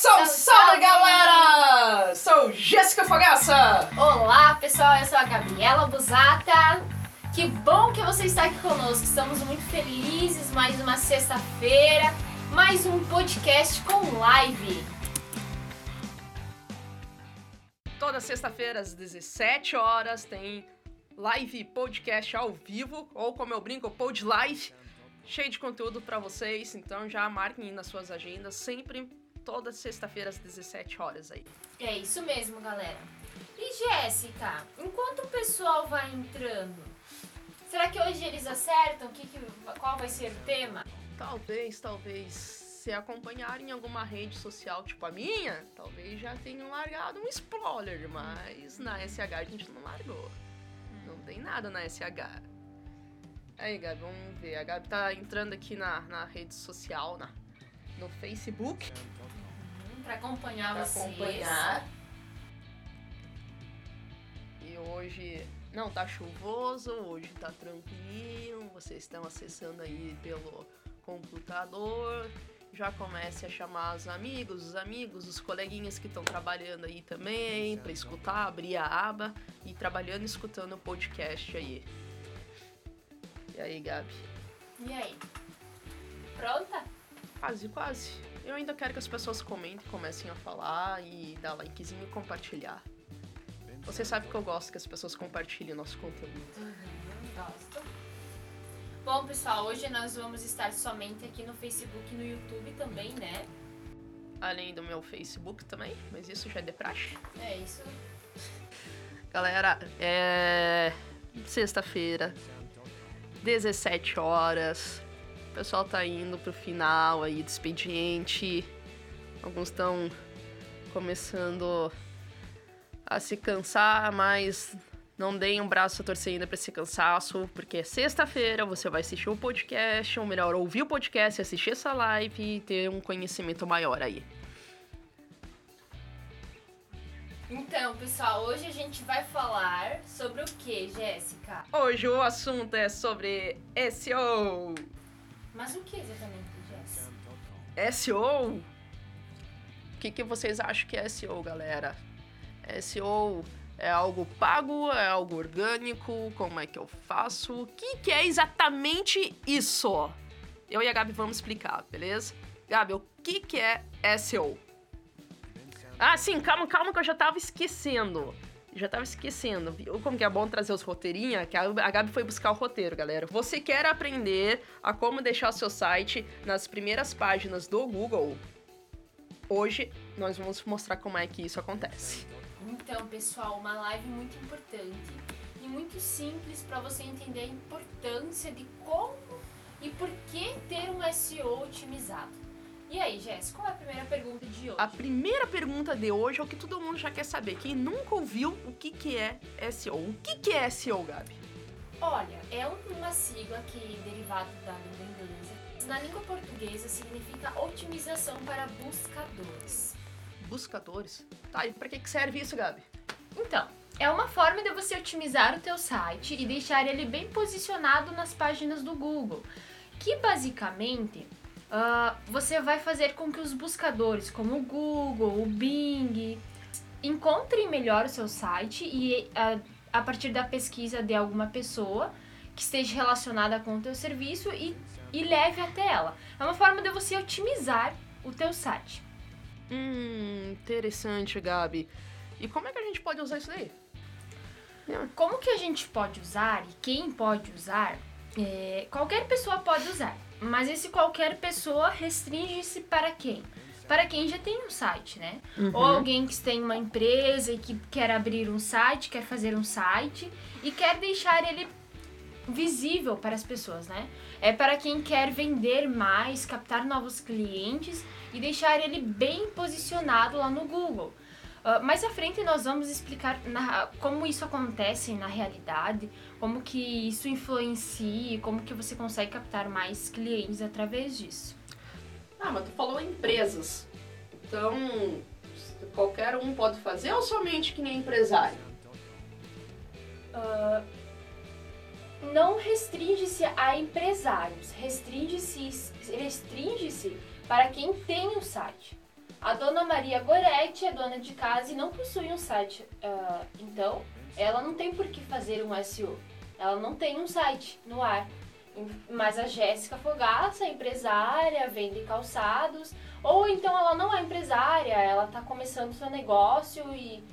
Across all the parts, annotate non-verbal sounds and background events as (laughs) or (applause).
Salve, salve, galera! Sou Jéssica Fogaça! Olá, pessoal, eu sou a Gabriela Busata. Que bom que você está aqui conosco. Estamos muito felizes. Mais uma sexta-feira, mais um podcast com live. Toda sexta-feira às 17 horas tem live podcast ao vivo, ou como eu brinco, pod live, cheio de conteúdo para vocês. Então já marquem nas suas agendas sempre toda sexta-feira às 17 horas aí. É isso mesmo, galera. E Jéssica, enquanto o pessoal vai entrando, será que hoje eles acertam que, que, qual vai ser o tema? Talvez, talvez, se acompanharem em alguma rede social tipo a minha, talvez já tenham largado um spoiler, mas na SH a gente não largou. Não tem nada na SH. Aí, Gabi, vamos ver. A Gabi tá entrando aqui na, na rede social, na, no Facebook. Pra acompanhar Pra vocês. acompanhar. E hoje não tá chuvoso, hoje tá tranquilo. Vocês estão acessando aí pelo computador. Já comece a chamar os amigos, os amigos, os coleguinhas que estão trabalhando aí também, pra escutar, abrir a aba e trabalhando escutando o podcast aí. E aí, Gabi? E aí? Pronta? Quase, quase. Eu ainda quero que as pessoas comentem, comecem a falar e dar likezinho e compartilhar. Você sabe que eu gosto que as pessoas compartilhem nosso conteúdo. Uhum, gosto. Bom, pessoal, hoje nós vamos estar somente aqui no Facebook e no YouTube também, né? Além do meu Facebook também, mas isso já é de praxe. É isso. Galera, é. Sexta-feira, 17 horas. O pessoal tá indo pro final aí do expediente. Alguns estão começando a se cansar, mas não deem um braço a torcer ainda pra esse cansaço, porque é sexta-feira, você vai assistir o podcast, ou melhor, ouvir o podcast, assistir essa live e ter um conhecimento maior aí. Então, pessoal, hoje a gente vai falar sobre o que, Jéssica? Hoje o assunto é sobre SEO. Mas o que exatamente, Jéssica? SEO? O que, que vocês acham que é SEO, galera? SEO é algo pago? É algo orgânico? Como é que eu faço? O que, que é exatamente isso? Eu e a Gabi vamos explicar, beleza? Gabi, o que, que é SEO? Ah, sim, calma, calma que eu já tava esquecendo. Já tava esquecendo. Como que é bom trazer os roteirinhos? Que a Gabi foi buscar o roteiro, galera. Você quer aprender a como deixar seu site nas primeiras páginas do Google? Hoje nós vamos mostrar como é que isso acontece. Então, pessoal, uma live muito importante e muito simples para você entender a importância de como e por que ter um SEO otimizado. E aí, Jéssica, qual é a primeira pergunta de hoje? A primeira pergunta de hoje é o que todo mundo já quer saber. Quem nunca ouviu o que, que é SEO? O que, que é SEO, Gabi? Olha, é uma sigla que derivado da língua inglesa. Na língua portuguesa significa otimização para buscadores. Buscadores. Tá, e pra que, que serve isso, Gabi? Então, é uma forma de você otimizar o teu site e deixar ele bem posicionado nas páginas do Google, que basicamente ah, você vai fazer com que os buscadores, como o Google, o Bing, encontrem melhor o seu site e ah, a partir da pesquisa de alguma pessoa que esteja relacionada com o teu serviço e, e leve até ela. É uma forma de você otimizar o teu site. Hum, interessante, Gabi. E como é que a gente pode usar isso daí? Como que a gente pode usar e quem pode usar? É, qualquer pessoa pode usar, mas esse qualquer pessoa restringe-se para quem? Para quem já tem um site, né? Ou alguém que tem uma empresa e que quer abrir um site, quer fazer um site e quer deixar ele visível para as pessoas, né? É para quem quer vender mais, captar novos clientes e deixar ele bem posicionado lá no Google. Ah, mais à frente nós vamos explicar na- como isso acontece na realidade, como que isso influencia, e como que você consegue captar mais clientes através disso. Ah, mas tu falou empresas. Então, qualquer um pode fazer ou somente quem é empresário? Não restringe-se a empresários, restringe-se restringe-se para quem tem um site. A dona Maria Goretti é dona de casa e não possui um site. Uh, então, ela não tem por que fazer um SEO. Ela não tem um site no ar. Mas a Jéssica Fogaça é empresária, vende calçados. Ou então ela não é empresária, ela está começando seu negócio e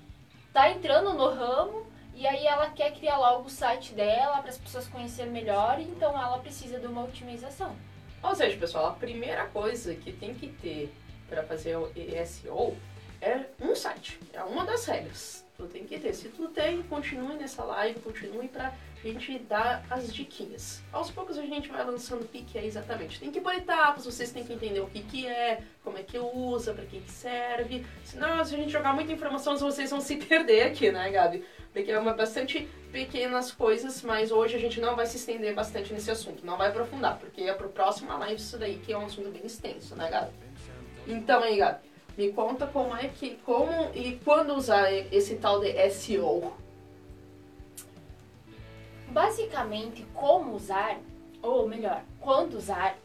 está entrando no ramo. E aí ela quer criar logo o site dela para as pessoas conhecerem melhor. Então ela precisa de uma otimização. Ou seja, pessoal, a primeira coisa que tem que ter para fazer o SEO é um site. É uma das regras. Tu tem que ter. Se tu tem, continue nessa live, continue pra gente dar as diquinhas. Aos poucos a gente vai lançando o que, que é exatamente. Tem que por etapas, vocês têm que entender o que, que é, como é que usa, para que, que serve. Senão, se a gente jogar muita informação, vocês vão se (laughs) perder aqui, né, Gabi? Porque é uma bastante pequenas coisas, mas hoje a gente não vai se estender bastante nesse assunto, não vai aprofundar, porque é pro próximo live isso daí que é um assunto bem extenso, né, Gabi? Então aí, me conta como é que, como e quando usar esse tal de SEO. Basicamente, como usar, ou melhor, quando usar,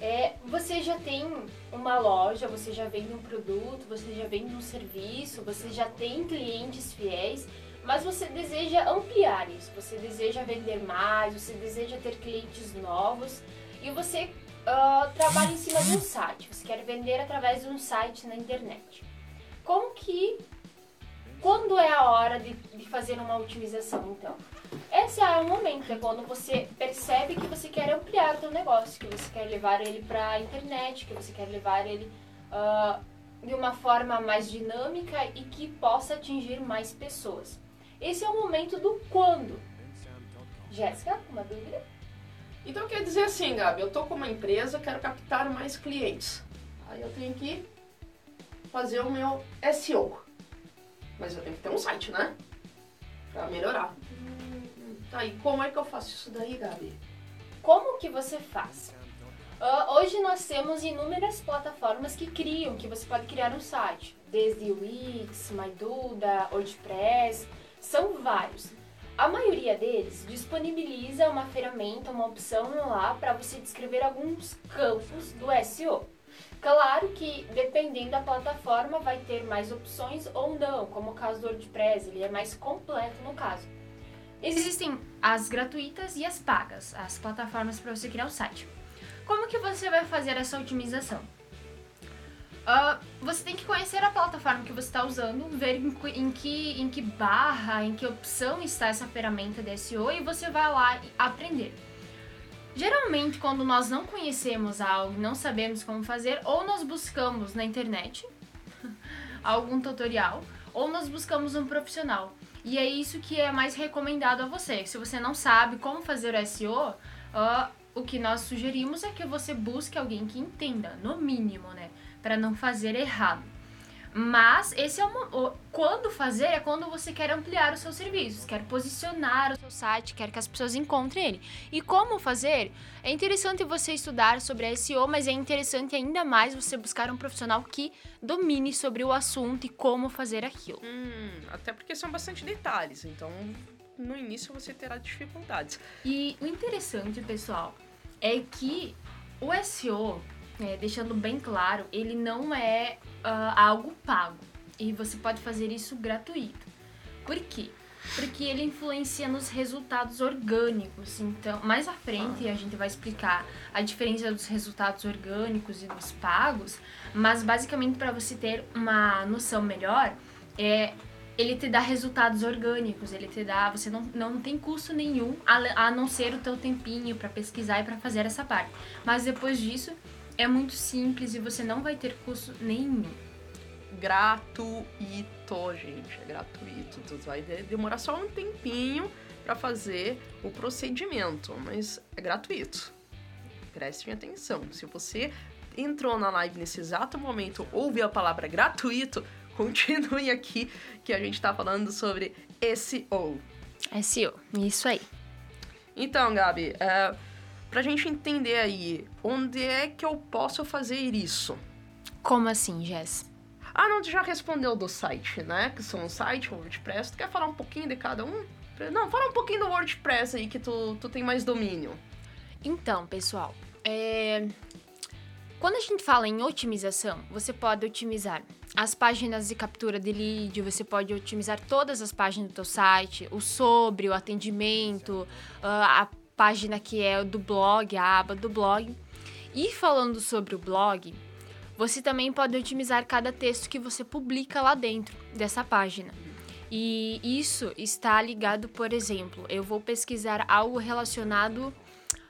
é, você já tem uma loja, você já vende um produto, você já vende um serviço, você já tem clientes fiéis, mas você deseja ampliar isso, você deseja vender mais, você deseja ter clientes novos e você uh, trabalha em cima de um site, você quer vender através de um site na internet. Como que. Quando é a hora de, de fazer uma otimização, então? Esse é o momento, é quando você percebe que você quer ampliar o seu negócio, que você quer levar ele para a internet, que você quer levar ele uh, de uma forma mais dinâmica e que possa atingir mais pessoas. Esse é o momento do quando. Jéssica, uma dúvida? Então quer dizer assim, Gabi, eu tô com uma empresa, quero captar mais clientes. Aí eu tenho que fazer o meu SEO. Mas eu tenho que ter um site, né? Pra melhorar. Hum, tá, e como é que eu faço isso daí, Gabi? Como que você faz? Uh, hoje nós temos inúmeras plataformas que criam, que você pode criar um site. Desde Wix, MyDuda, WordPress, são vários. A maioria deles disponibiliza uma ferramenta, uma opção lá para você descrever alguns campos do SEO. Claro que dependendo da plataforma vai ter mais opções ou não, como o caso do WordPress, ele é mais completo no caso. Existem as gratuitas e as pagas, as plataformas para você criar o site. Como que você vai fazer essa otimização? Uh, você tem que conhecer a plataforma que você está usando, ver em, em, que, em que barra, em que opção está essa ferramenta de SEO e você vai lá aprender. Geralmente, quando nós não conhecemos algo, não sabemos como fazer, ou nós buscamos na internet (laughs) algum tutorial, ou nós buscamos um profissional. E é isso que é mais recomendado a você. Se você não sabe como fazer o SEO, uh, o que nós sugerimos é que você busque alguém que entenda, no mínimo, né? Para não fazer errado. Mas esse é o, quando fazer é quando você quer ampliar os seus serviços, quer posicionar o seu site, quer que as pessoas encontrem ele. E como fazer? É interessante você estudar sobre SEO, mas é interessante ainda mais você buscar um profissional que domine sobre o assunto e como fazer aquilo. Hum, até porque são bastante detalhes, então no início você terá dificuldades. E o interessante, pessoal, é que o SEO é, deixando bem claro, ele não é uh, algo pago. E você pode fazer isso gratuito. Por quê? Porque ele influencia nos resultados orgânicos. Então, mais à frente a gente vai explicar a diferença dos resultados orgânicos e dos pagos, mas basicamente para você ter uma noção melhor, é ele te dá resultados orgânicos, ele te dá, você não, não tem custo nenhum a, a não ser o teu tempinho para pesquisar e para fazer essa parte. Mas depois disso, é muito simples e você não vai ter custo nenhum. Gratuito, gente. É gratuito. Tu vai demorar só um tempinho para fazer o procedimento, mas é gratuito. Prestem atenção. Se você entrou na live nesse exato momento, ouviu a palavra gratuito, (laughs) continue aqui que a gente está falando sobre SEO. SEO, isso aí. Então, Gabi, uh, pra gente entender aí onde é que eu posso fazer isso. Como assim, Jess? Ah, não, tu já respondeu do site, né? Que são o site, o WordPress. Tu quer falar um pouquinho de cada um? Não, fala um pouquinho do WordPress aí que tu, tu tem mais domínio. Então, pessoal, é... Quando a gente fala em otimização, você pode otimizar as páginas de captura de lead, você pode otimizar todas as páginas do teu site, o sobre, o atendimento, ah, a página que é do blog, a aba do blog. E falando sobre o blog, você também pode otimizar cada texto que você publica lá dentro dessa página. E isso está ligado, por exemplo, eu vou pesquisar algo relacionado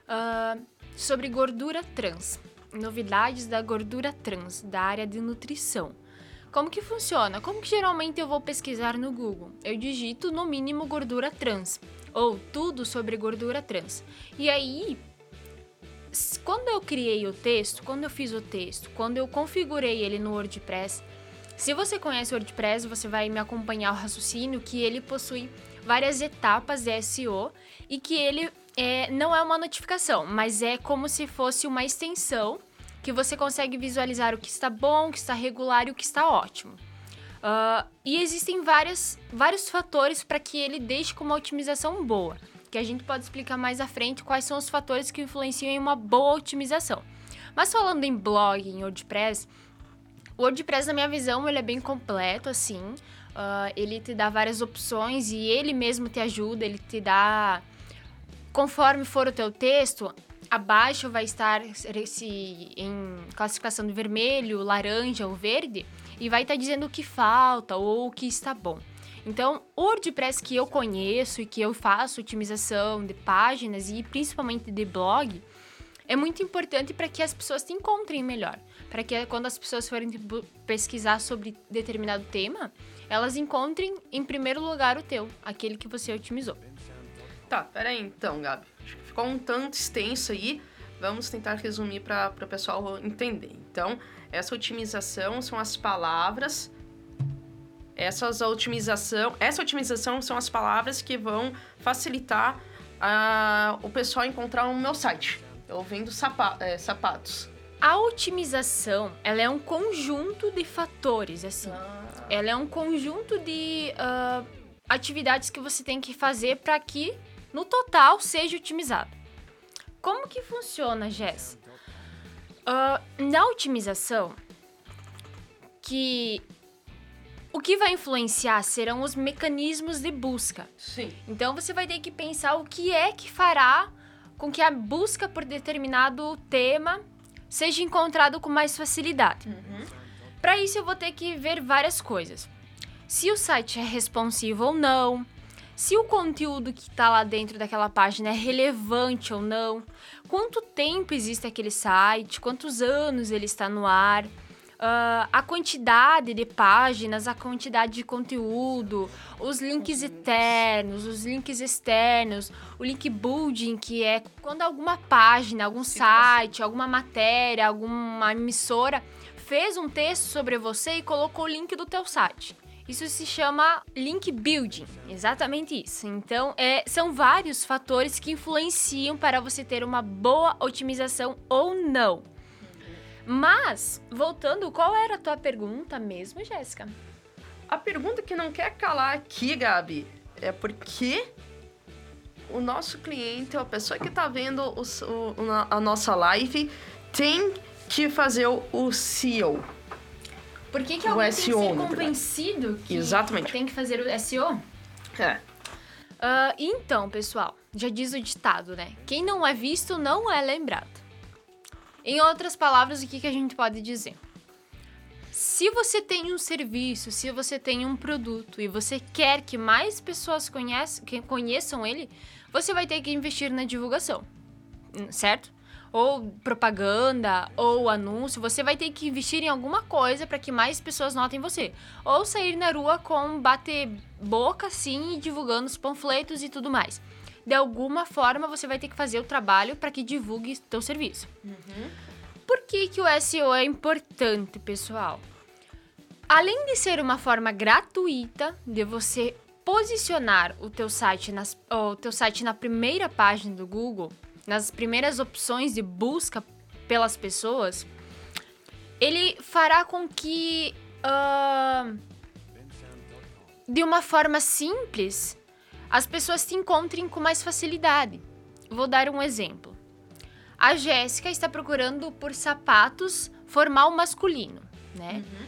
uh, sobre gordura trans novidades da gordura trans, da área de nutrição. Como que funciona? Como que geralmente eu vou pesquisar no Google? Eu digito no mínimo gordura trans ou tudo sobre gordura trans. E aí, quando eu criei o texto, quando eu fiz o texto, quando eu configurei ele no WordPress, se você conhece o WordPress, você vai me acompanhar o raciocínio que ele possui várias etapas de SEO e que ele é, não é uma notificação, mas é como se fosse uma extensão que você consegue visualizar o que está bom, o que está regular e o que está ótimo. Uh, e existem várias, vários fatores para que ele deixe com uma otimização boa, que a gente pode explicar mais à frente quais são os fatores que influenciam em uma boa otimização. Mas falando em blog, em WordPress, o WordPress, na minha visão, ele é bem completo, assim. Uh, ele te dá várias opções e ele mesmo te ajuda, ele te dá... Conforme for o teu texto, abaixo vai estar esse em classificação de vermelho, laranja ou verde e vai estar dizendo o que falta ou o que está bom. Então, o WordPress que eu conheço e que eu faço otimização de páginas e principalmente de blog é muito importante para que as pessoas te encontrem melhor, para que quando as pessoas forem pesquisar sobre determinado tema, elas encontrem em primeiro lugar o teu, aquele que você otimizou. Tá, peraí então, Gabi. Acho que ficou um tanto extenso aí. Vamos tentar resumir para o pessoal entender. Então, essa otimização são as palavras. Essas otimização, essa otimização são as palavras que vão facilitar uh, o pessoal encontrar o meu site. Eu vendo sapa é, sapatos. A otimização, ela é um conjunto de fatores, assim. Ah. Ela é um conjunto de uh, atividades que você tem que fazer para que no total seja otimizado. Como que funciona, Jess? Uh, na otimização, que o que vai influenciar serão os mecanismos de busca. Sim. Então você vai ter que pensar o que é que fará com que a busca por determinado tema seja encontrado com mais facilidade. Uhum. Para isso eu vou ter que ver várias coisas. Se o site é responsivo ou não, se o conteúdo que está lá dentro daquela página é relevante ou não, quanto tempo existe aquele site, quantos anos ele está no ar, uh, a quantidade de páginas, a quantidade de conteúdo, os links internos, os links externos, o link building, que é quando alguma página, algum site, alguma matéria, alguma emissora fez um texto sobre você e colocou o link do teu site. Isso se chama link building, exatamente isso. Então, é, são vários fatores que influenciam para você ter uma boa otimização ou não. Mas, voltando, qual era a tua pergunta mesmo, Jéssica? A pergunta que não quer calar aqui, Gabi, é porque o nosso cliente, a pessoa que está vendo o, o, a nossa live, tem que fazer o, o SEO por que, que alguém SEO, tem que ser convencido que Exatamente. tem que fazer o SEO? É. Uh, então, pessoal, já diz o ditado, né? Quem não é visto não é lembrado. Em outras palavras, o que, que a gente pode dizer? Se você tem um serviço, se você tem um produto e você quer que mais pessoas conheçam, que conheçam ele, você vai ter que investir na divulgação, certo? Ou propaganda, ou anúncio, você vai ter que investir em alguma coisa para que mais pessoas notem você. Ou sair na rua com bater boca assim, divulgando os panfletos e tudo mais. De alguma forma você vai ter que fazer o trabalho para que divulgue teu serviço. Uhum. Por que, que o SEO é importante, pessoal? Além de ser uma forma gratuita de você posicionar o teu site, nas, o teu site na primeira página do Google, nas primeiras opções de busca pelas pessoas, ele fará com que, uh, de uma forma simples, as pessoas te encontrem com mais facilidade. Vou dar um exemplo. a Jéssica está procurando por sapatos formal masculino, né? Uhum.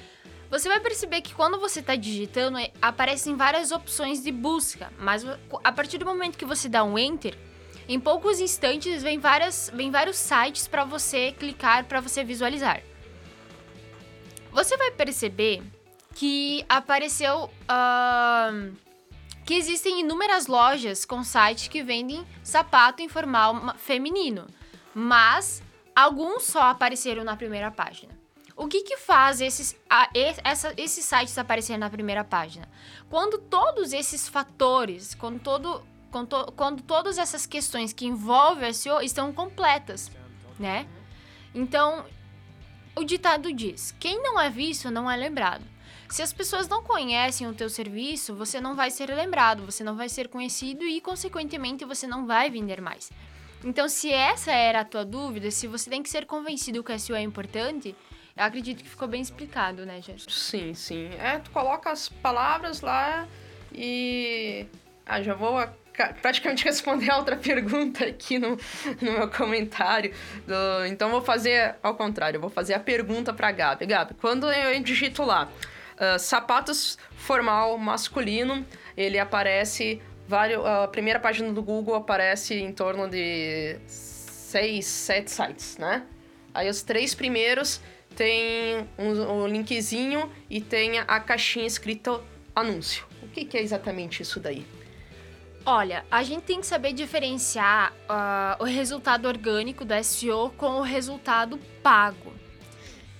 Você vai perceber que quando você está digitando, é, aparecem várias opções de busca, mas a partir do momento que você dá um enter, em poucos instantes vem, várias, vem vários sites para você clicar, para você visualizar. Você vai perceber que apareceu uh, que existem inúmeras lojas com sites que vendem sapato informal feminino, mas alguns só apareceram na primeira página. O que, que faz esses, a, essa, esses sites aparecerem na primeira página? Quando todos esses fatores, quando, todo, quando, quando todas essas questões que envolvem o SEO estão completas, né? Então, o ditado diz: quem não é visto não é lembrado. Se as pessoas não conhecem o teu serviço, você não vai ser lembrado, você não vai ser conhecido e, consequentemente, você não vai vender mais. Então, se essa era a tua dúvida, se você tem que ser convencido que o SEO é importante, eu acredito que ficou bem explicado, né, Jéssica? Sim, sim. É, tu coloca as palavras lá e. Ah, já vou praticamente (laughs) responder a outra pergunta aqui no, no meu comentário. Do... Então, vou fazer ao contrário, vou fazer a pergunta para Gabi. Gabi, quando eu digito lá uh, sapatos formal masculino, ele aparece. Vários, a primeira página do Google aparece em torno de seis, sete sites, né? Aí os três primeiros tem um, um linkzinho e tem a caixinha escrita anúncio. O que, que é exatamente isso daí? Olha, a gente tem que saber diferenciar uh, o resultado orgânico do SEO com o resultado pago.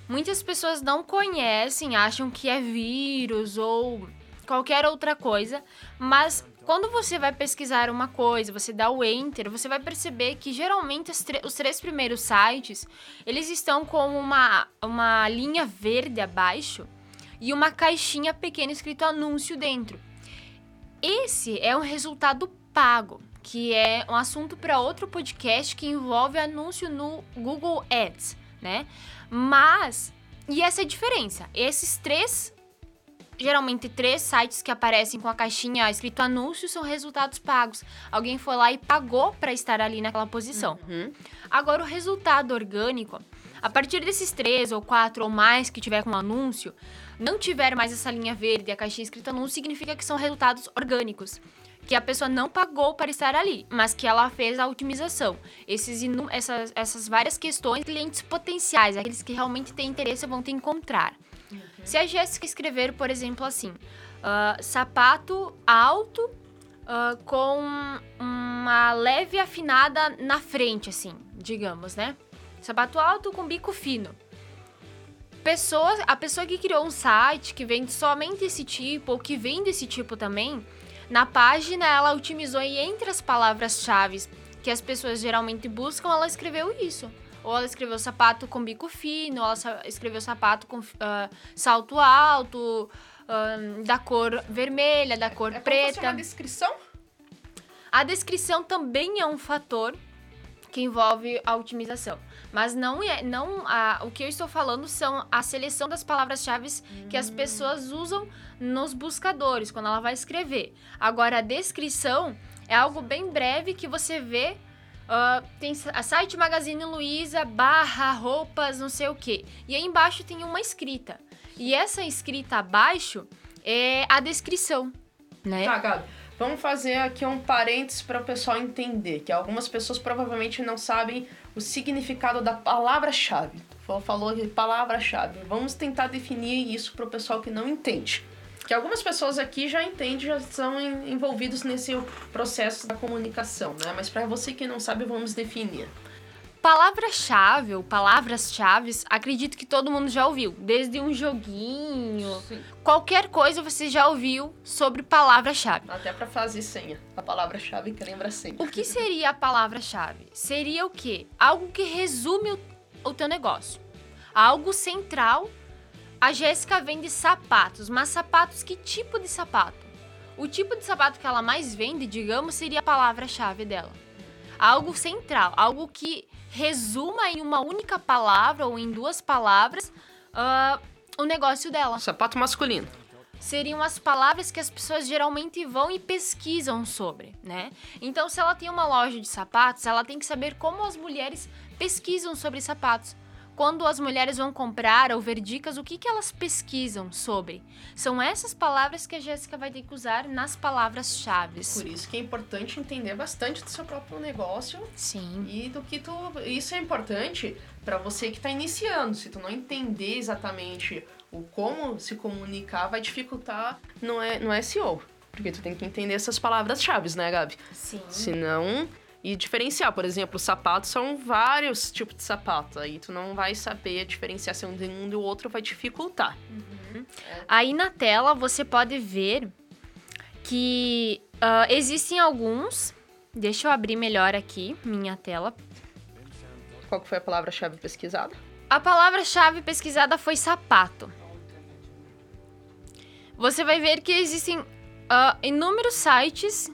Muitas pessoas não conhecem, acham que é vírus ou qualquer outra coisa, mas quando você vai pesquisar uma coisa, você dá o enter, você vai perceber que geralmente os, três primeiros sites, eles estão com uma, uma linha verde abaixo e uma caixinha pequena escrito anúncio dentro. Esse é um resultado pago, que é um assunto para outro podcast que envolve anúncio no Google Ads, né? Mas e essa é a diferença. Esses três geralmente três sites que aparecem com a caixinha escrito anúncio são resultados pagos. Alguém foi lá e pagou para estar ali naquela posição. Uhum. Agora, o resultado orgânico, a partir desses três ou quatro ou mais que tiver com anúncio, não tiver mais essa linha verde, a caixinha escrito anúncio, significa que são resultados orgânicos. Que a pessoa não pagou para estar ali, mas que ela fez a otimização. Esses essas, essas várias questões, clientes potenciais, aqueles que realmente têm interesse vão te encontrar. Se a Jéssica escrever, por exemplo, assim, uh, sapato alto uh, com uma leve afinada na frente, assim, digamos, né? Sapato alto com bico fino. A pessoa que criou um site que vende somente esse tipo, ou que vende esse tipo também, na página ela otimizou e entre as palavras-chave que as pessoas geralmente buscam, ela escreveu isso. Ou ela escreveu sapato com bico fino, ou ela escreveu sapato com uh, salto alto, uh, da cor vermelha, da cor é preta. Como a descrição? A descrição também é um fator que envolve a otimização. Mas não é. Não, a, o que eu estou falando são a seleção das palavras-chave hum. que as pessoas usam nos buscadores, quando ela vai escrever. Agora, a descrição é algo bem breve que você vê Uh, tem a site Magazine Luiza barra roupas, não sei o que. E aí embaixo tem uma escrita. E essa escrita abaixo é a descrição, né? Tá, Gabi. Vamos fazer aqui um parênteses para o pessoal entender, que algumas pessoas provavelmente não sabem o significado da palavra-chave. Falou de palavra-chave. Vamos tentar definir isso para o pessoal que não entende que algumas pessoas aqui já entendem, já são envolvidos nesse processo da comunicação, né? Mas para você que não sabe, vamos definir. Palavra-chave ou palavras-chave, acredito que todo mundo já ouviu. Desde um joguinho, Sim. qualquer coisa você já ouviu sobre palavra-chave. Até para fazer senha. A palavra-chave que lembra senha. O que seria a palavra-chave? Seria o quê? Algo que resume o, o teu negócio. Algo central a Jéssica vende sapatos, mas sapatos que tipo de sapato? O tipo de sapato que ela mais vende, digamos, seria a palavra-chave dela. Algo central, algo que resuma em uma única palavra ou em duas palavras uh, o negócio dela. Sapato masculino. seriam as palavras que as pessoas geralmente vão e pesquisam sobre, né? Então, se ela tem uma loja de sapatos, ela tem que saber como as mulheres pesquisam sobre sapatos quando as mulheres vão comprar ou ver dicas, o que, que elas pesquisam sobre? São essas palavras que a Jéssica vai ter que usar nas palavras-chave. Por isso que é importante entender bastante do seu próprio negócio. Sim. E do que tu. Isso é importante para você que está iniciando. Se tu não entender exatamente o como se comunicar, vai dificultar no, no SEO. Porque tu tem que entender essas palavras-chave, né, Gabi? Sim. Senão e diferenciar. Por exemplo, sapatos são vários tipos de sapato. Aí tu não vai saber a diferenciação de um do outro, vai dificultar. Uhum. É. Aí na tela você pode ver que uh, existem alguns. Deixa eu abrir melhor aqui minha tela. Qual foi a palavra-chave pesquisada? A palavra-chave pesquisada foi sapato. Você vai ver que existem uh, inúmeros sites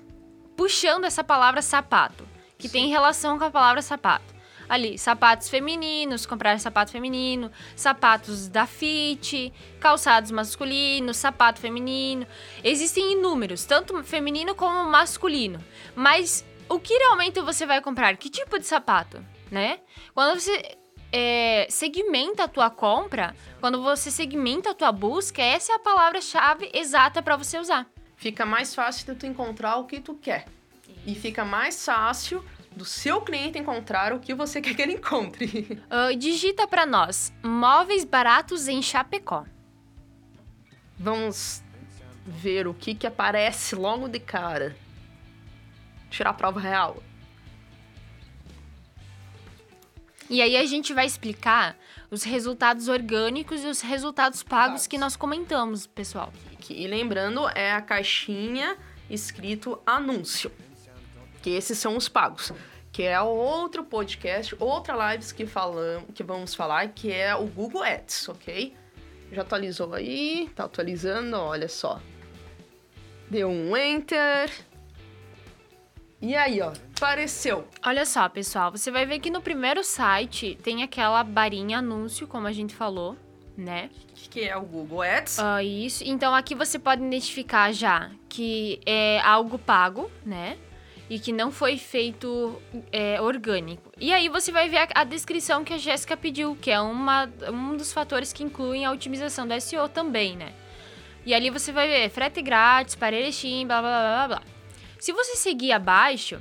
puxando essa palavra sapato que Sim. tem relação com a palavra sapato. Ali, sapatos femininos, comprar sapato feminino, sapatos da Fit, calçados masculinos, sapato feminino. Existem inúmeros, tanto feminino como masculino. Mas o que realmente você vai comprar? Que tipo de sapato, né? Quando você é, segmenta a tua compra, quando você segmenta a tua busca, essa é a palavra-chave exata para você usar. Fica mais fácil de tu encontrar o que tu quer. E fica mais fácil do seu cliente encontrar o que você (laughs) quer que ele encontre. Uh, digita para nós: móveis baratos em Chapecó. Vamos ver o que que aparece logo de cara. Tirar a prova real. E aí a gente vai explicar os resultados orgânicos e os resultados pagos que nós comentamos, pessoal. E lembrando, é a caixinha escrito anúncio que esses são os pagos. Que é outro podcast, outra lives que, falamos, que vamos falar, que é o Google Ads, ok? Já atualizou aí, tá atualizando, olha só. Deu um Enter. E aí, ó, apareceu. Olha só, pessoal, você vai ver que no primeiro site tem aquela barinha anúncio, como a gente falou, né? Que é o Google Ads. Uh, isso. Então aqui você pode identificar já que é algo pago, né? E que não foi feito é, orgânico. E aí você vai ver a, a descrição que a Jéssica pediu, que é uma, um dos fatores que incluem a otimização do SEO também, né? E ali você vai ver frete grátis, para Erechim, blá blá blá blá. Se você seguir abaixo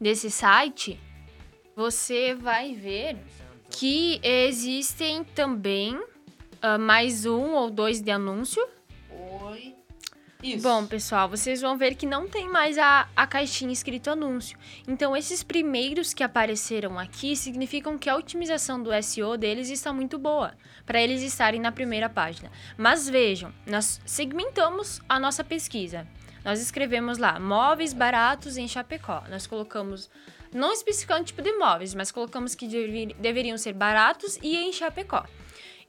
desse site, você vai ver que existem também uh, mais um ou dois de anúncio isso. Bom, pessoal, vocês vão ver que não tem mais a, a caixinha escrito anúncio. Então, esses primeiros que apareceram aqui significam que a otimização do SEO deles está muito boa, para eles estarem na primeira página. Mas vejam, nós segmentamos a nossa pesquisa. Nós escrevemos lá, móveis baratos em Chapecó. Nós colocamos, não especificando o tipo de móveis, mas colocamos que deveriam ser baratos e em Chapecó.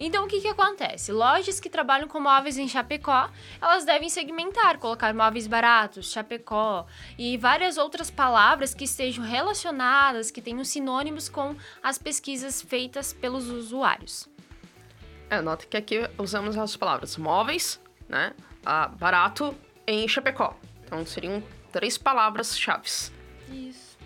Então, o que, que acontece? Lojas que trabalham com móveis em Chapecó, elas devem segmentar, colocar móveis baratos, Chapecó e várias outras palavras que estejam relacionadas, que tenham sinônimos com as pesquisas feitas pelos usuários. É, nota que aqui usamos as palavras móveis, né? Ah, barato em Chapecó. Então seriam três palavras-chave. Isso.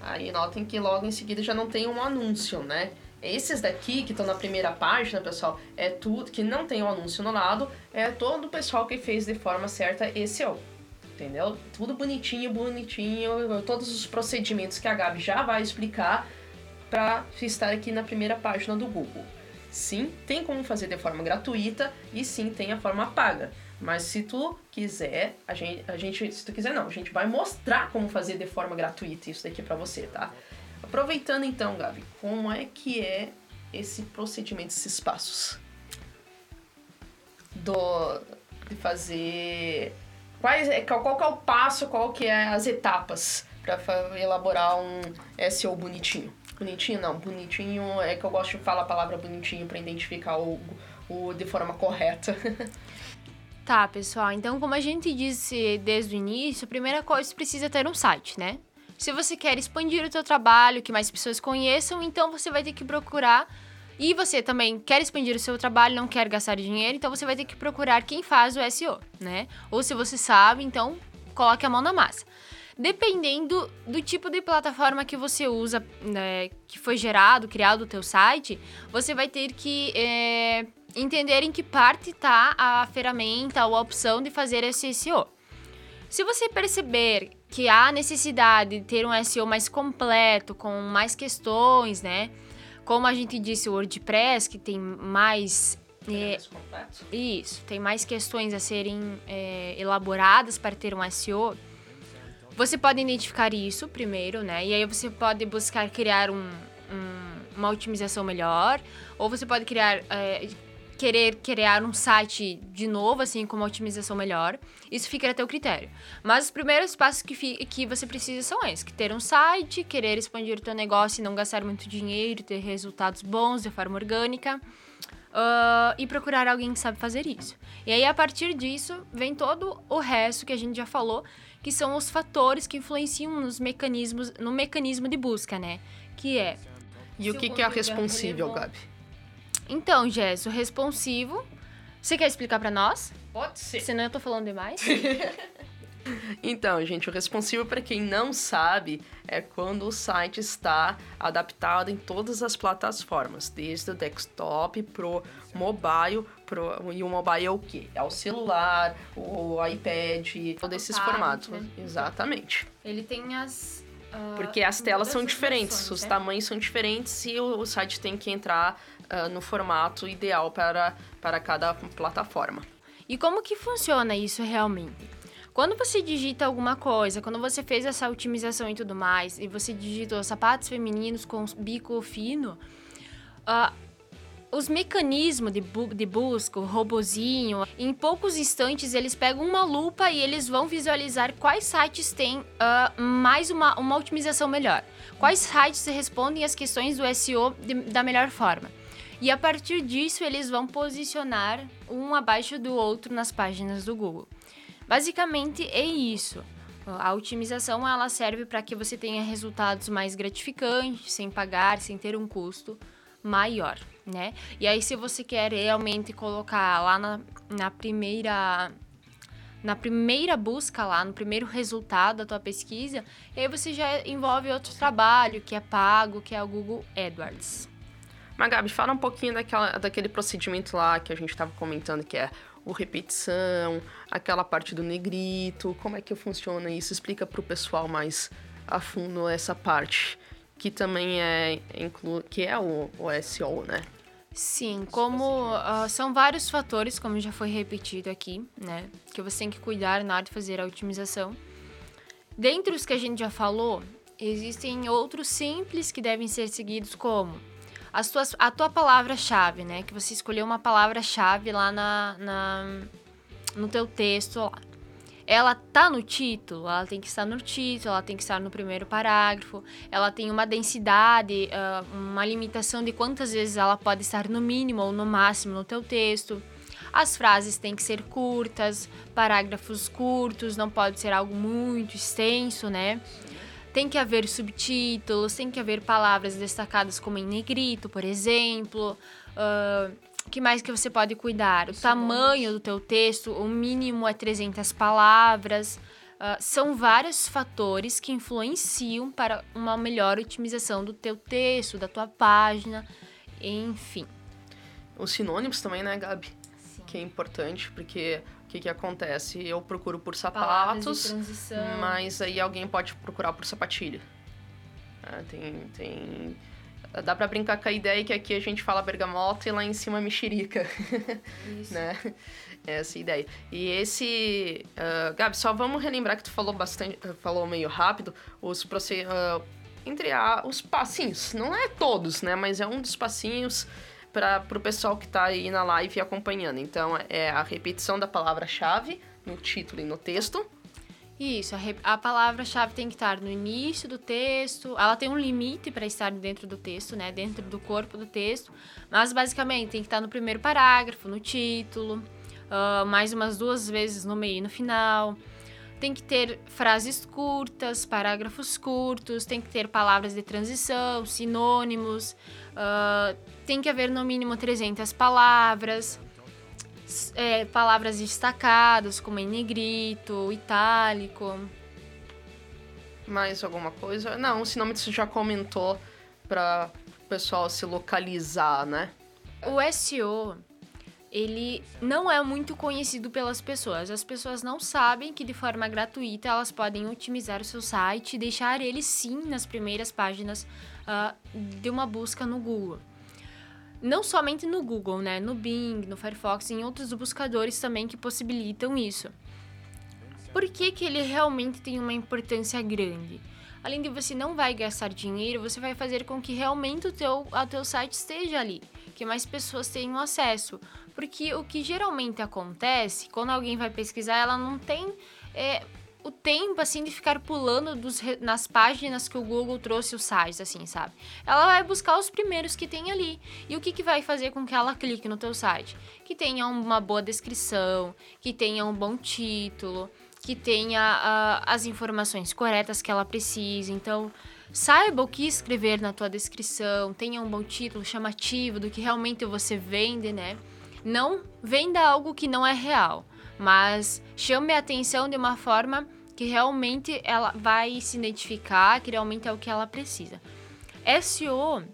Aí notem que logo em seguida já não tem um anúncio, né? Esses daqui que estão na primeira página, pessoal, é tudo que não tem o um anúncio no lado, é todo o pessoal que fez de forma certa esse ó. Entendeu? Tudo bonitinho, bonitinho, todos os procedimentos que a Gabi já vai explicar para estar aqui na primeira página do Google. Sim, tem como fazer de forma gratuita e sim tem a forma paga. Mas se tu quiser, a gente, a gente, se tu quiser não, a gente vai mostrar como fazer de forma gratuita isso daqui para você, tá? Aproveitando então, Gabi, como é que é esse procedimento, esses passos? Do, de fazer... Quais, é, qual, qual é o passo, qual que é as etapas para elaborar um SEO bonitinho? Bonitinho não, bonitinho é que eu gosto de falar a palavra bonitinho para identificar o, o de forma correta. Tá, pessoal. Então, como a gente disse desde o início, a primeira coisa precisa ter um site, né? Se você quer expandir o seu trabalho, que mais pessoas conheçam, então você vai ter que procurar E você também quer expandir o seu trabalho, não quer gastar dinheiro, então você vai ter que procurar quem faz o SEO, né? Ou se você sabe, então coloque a mão na massa. Dependendo do tipo de plataforma que você usa, né, que foi gerado, criado o teu site, você vai ter que é, entender em que parte está a ferramenta ou a opção de fazer esse SEO. Se você perceber que há necessidade de ter um SEO mais completo, com mais questões, né? Como a gente disse, o WordPress, que tem mais. É, é isso, tem mais questões a serem é, elaboradas para ter um SEO. Você pode identificar isso primeiro, né? E aí você pode buscar criar um, um, uma otimização melhor, ou você pode criar é, querer criar um site de novo, assim, com uma otimização melhor. Isso fica a teu critério. Mas os primeiros passos que, que você precisa são esses: que ter um site, querer expandir o teu negócio e não gastar muito dinheiro, ter resultados bons de forma orgânica. Uh, e procurar alguém que sabe fazer isso. E aí, a partir disso, vem todo o resto que a gente já falou, que são os fatores que influenciam nos mecanismos, no mecanismo de busca, né? Que é. E o que, que é responsível, Gabi? Então, Jess, o responsivo. Você quer explicar para nós? Pode ser. Senão eu tô falando demais. (laughs) (laughs) Então, gente, o responsivo para quem não sabe é quando o site está adaptado em todas as plataformas, desde o desktop pro mobile, pro e o mobile é o quê? É o celular, o iPad, todos esses formatos. Né? Exatamente. Ele tem as uh, porque as telas são diferentes, versões, os né? tamanhos são diferentes e o, o site tem que entrar uh, no formato ideal para, para cada plataforma. E como que funciona isso realmente? Quando você digita alguma coisa, quando você fez essa otimização e tudo mais, e você digitou sapatos femininos com bico fino, uh, os mecanismos de, bu de busca, o robozinho, em poucos instantes eles pegam uma lupa e eles vão visualizar quais sites têm uh, mais uma, uma otimização melhor. Quais sites respondem às questões do SEO de, da melhor forma. E a partir disso, eles vão posicionar um abaixo do outro nas páginas do Google. Basicamente é isso. A otimização ela serve para que você tenha resultados mais gratificantes, sem pagar, sem ter um custo maior, né? E aí se você quer realmente colocar lá na, na primeira na primeira busca lá, no primeiro resultado da tua pesquisa, aí você já envolve outro trabalho que é pago, que é o Google AdWords. Mas, Gabi, fala um pouquinho daquela, daquele procedimento lá que a gente estava comentando, que é o repetição, aquela parte do negrito, como é que funciona isso? Explica para o pessoal mais a fundo essa parte, que também é, inclu que é o, o SEO, né? Sim, como uh, são vários fatores, como já foi repetido aqui, né? Que você tem que cuidar na hora de fazer a otimização. Dentre os que a gente já falou, existem outros simples que devem ser seguidos, como as tuas, a tua palavra-chave, né? Que você escolheu uma palavra-chave lá na, na, no teu texto lá. Ela tá no título, ela tem que estar no título, ela tem que estar no primeiro parágrafo, ela tem uma densidade, uh, uma limitação de quantas vezes ela pode estar no mínimo ou no máximo no teu texto. As frases têm que ser curtas, parágrafos curtos, não pode ser algo muito extenso, né? Tem que haver subtítulos, tem que haver palavras destacadas como em negrito, por exemplo. Uh, que mais que você pode cuidar? O tamanho do teu texto, o mínimo é 300 palavras. Uh, são vários fatores que influenciam para uma melhor otimização do teu texto, da tua página, enfim. Os sinônimos também, né, Gabi? Sim. Que é importante, porque que, que acontece? Eu procuro por sapatos, mas aí alguém pode procurar por sapatilha. É, tem, tem... Dá pra brincar com a ideia que aqui a gente fala bergamota e lá em cima mexerica. (laughs) Isso. né? Essa ideia. E esse... Uh, Gabi, só vamos relembrar que tu falou bastante... Falou meio rápido os processos... Uh, entre a, os passinhos. Não é todos, né? Mas é um dos passinhos para o pessoal que está aí na live acompanhando. Então, é a repetição da palavra-chave no título e no texto. Isso, a, a palavra-chave tem que estar no início do texto. Ela tem um limite para estar dentro do texto, né? Dentro do corpo do texto. Mas basicamente tem que estar no primeiro parágrafo, no título, uh, mais umas duas vezes no meio e no final. tem que ter frases curtas, parágrafos curtos, tem que ter palavras de transição, sinônimos, uh, tem que haver no mínimo 300 palavras, é, palavras destacadas, como em negrito, itálico. Mais alguma coisa? Não, o sinônimo você já comentou para o pessoal se localizar, né? O SEO ele não é muito conhecido pelas pessoas. As pessoas não sabem que de forma gratuita elas podem otimizar o seu site e deixar ele sim nas primeiras páginas uh, de uma busca no Google. Não somente no Google, né? No Bing, no Firefox em outros buscadores também que possibilitam isso. Por que, que ele realmente tem uma importância grande? Além de você não vai gastar dinheiro, você vai fazer com que realmente o teu, o teu site esteja ali, que mais pessoas tenham acesso. Porque o que geralmente acontece, quando alguém vai pesquisar, ela não tem é, o tempo, assim, de ficar pulando dos, nas páginas que o Google trouxe os sites, assim, sabe? Ela vai buscar os primeiros que tem ali. E o que, que vai fazer com que ela clique no teu site? Que tenha uma boa descrição, que tenha um bom título, que tenha uh, as informações corretas que ela precisa. Então, saiba o que escrever na tua descrição, tenha um bom título chamativo do que realmente você vende, né? Não venda algo que não é real, mas chame a atenção de uma forma que realmente ela vai se identificar, que realmente é o que ela precisa. SEO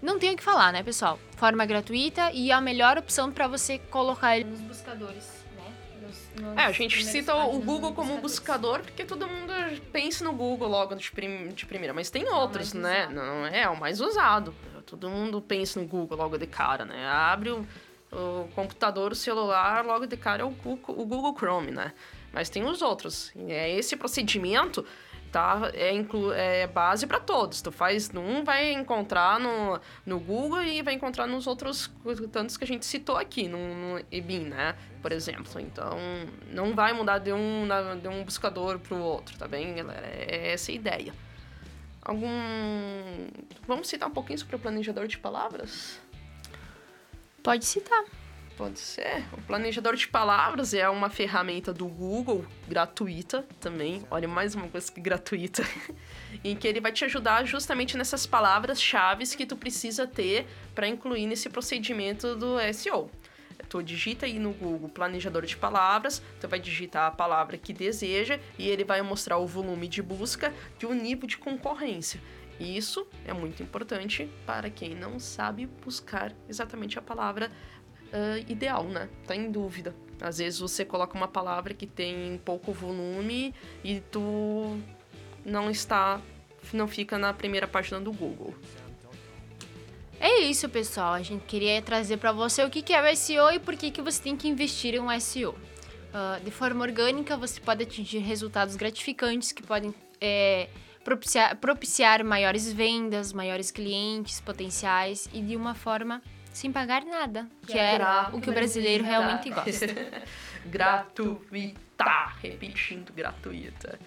não tem o que falar, né, pessoal? Forma gratuita e a melhor opção para você colocar ele nos buscadores. Né? Nos, nos é, a gente cita o Google como buscador porque todo mundo pensa no Google logo de, prim de primeira, mas tem outros, né? Usado. Não é, é o mais usado. Todo mundo pensa no Google logo de cara, né? Abre o, o computador, o celular, logo de cara é o Google, Chrome, né? Mas tem os outros. É esse procedimento tá é, inclu, é base para todos. Tu faz um, vai encontrar no, no Google e vai encontrar nos outros tantos que a gente citou aqui no, no EBIN, né? Por exemplo. Então, não vai mudar de um, de um buscador para o outro, tá bem, galera? É essa a ideia algum. Vamos citar um pouquinho sobre o planejador de palavras? Pode citar. Pode ser. O planejador de palavras é uma ferramenta do Google, gratuita também. Olha, mais uma coisa que gratuita. (laughs) em que ele vai te ajudar justamente nessas palavras-chave que tu precisa ter para incluir nesse procedimento do SEO tu digita aí no Google planejador de palavras, tu vai digitar a palavra que deseja e ele vai mostrar o volume de busca e o nível de concorrência. Isso é muito importante para quem não sabe buscar exatamente a palavra uh, ideal, né? Tá em dúvida. Às vezes você coloca uma palavra que tem pouco volume e tu não está, não fica na primeira página do Google. É isso, pessoal. A gente queria trazer para você o que é o SEO e por que, que você tem que investir em um SEO. Uh, ah, de forma orgânica, você pode atingir resultados gratificantes que podem é, propiciar, propiciar maiores vendas, maiores clientes potenciais e de uma forma sem pagar nada, que é, é o que o brasileiro realmente gosta. (laughs) gratuita, repetindo, gratuita.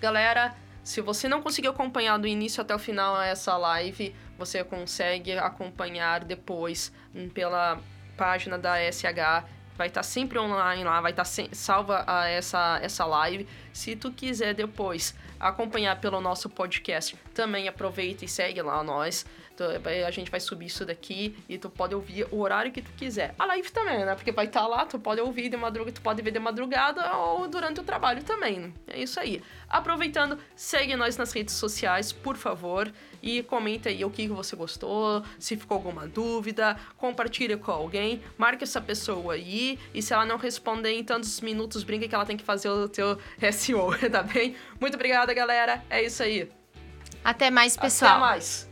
Galera, se você não conseguiu acompanhar do início até o final essa live, você consegue acompanhar depois hum, pela página da SH. Vai estar tá sempre online lá, vai estar tá salva a essa, essa live. Se tu quiser depois acompanhar pelo nosso podcast, também aproveita e segue lá nós. A gente vai subir isso daqui e tu pode ouvir o horário que tu quiser. A live também, né? Porque vai estar tá lá, tu pode ouvir de madrugada, tu pode ver de madrugada ou durante o trabalho também. É isso aí. Aproveitando, segue nós nas redes sociais, por favor, e comenta aí o que você gostou, se ficou alguma dúvida, compartilha com alguém, marque essa pessoa aí, e se ela não responder em tantos minutos, brinca que ela tem que fazer o teu (laughs) SEO, tá bem? Muito obrigada, galera. É isso aí. Até mais, pessoal. Até mais.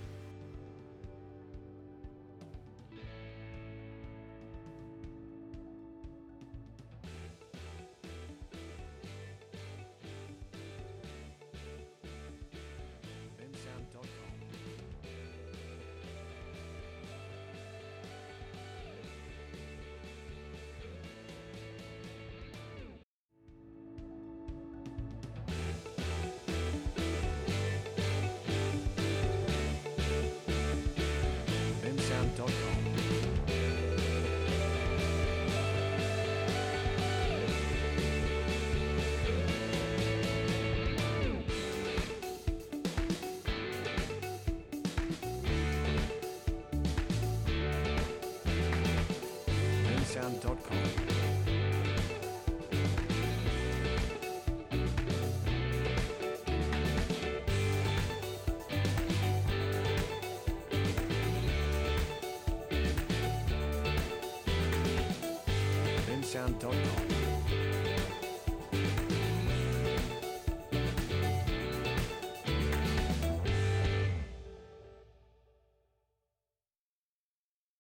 antal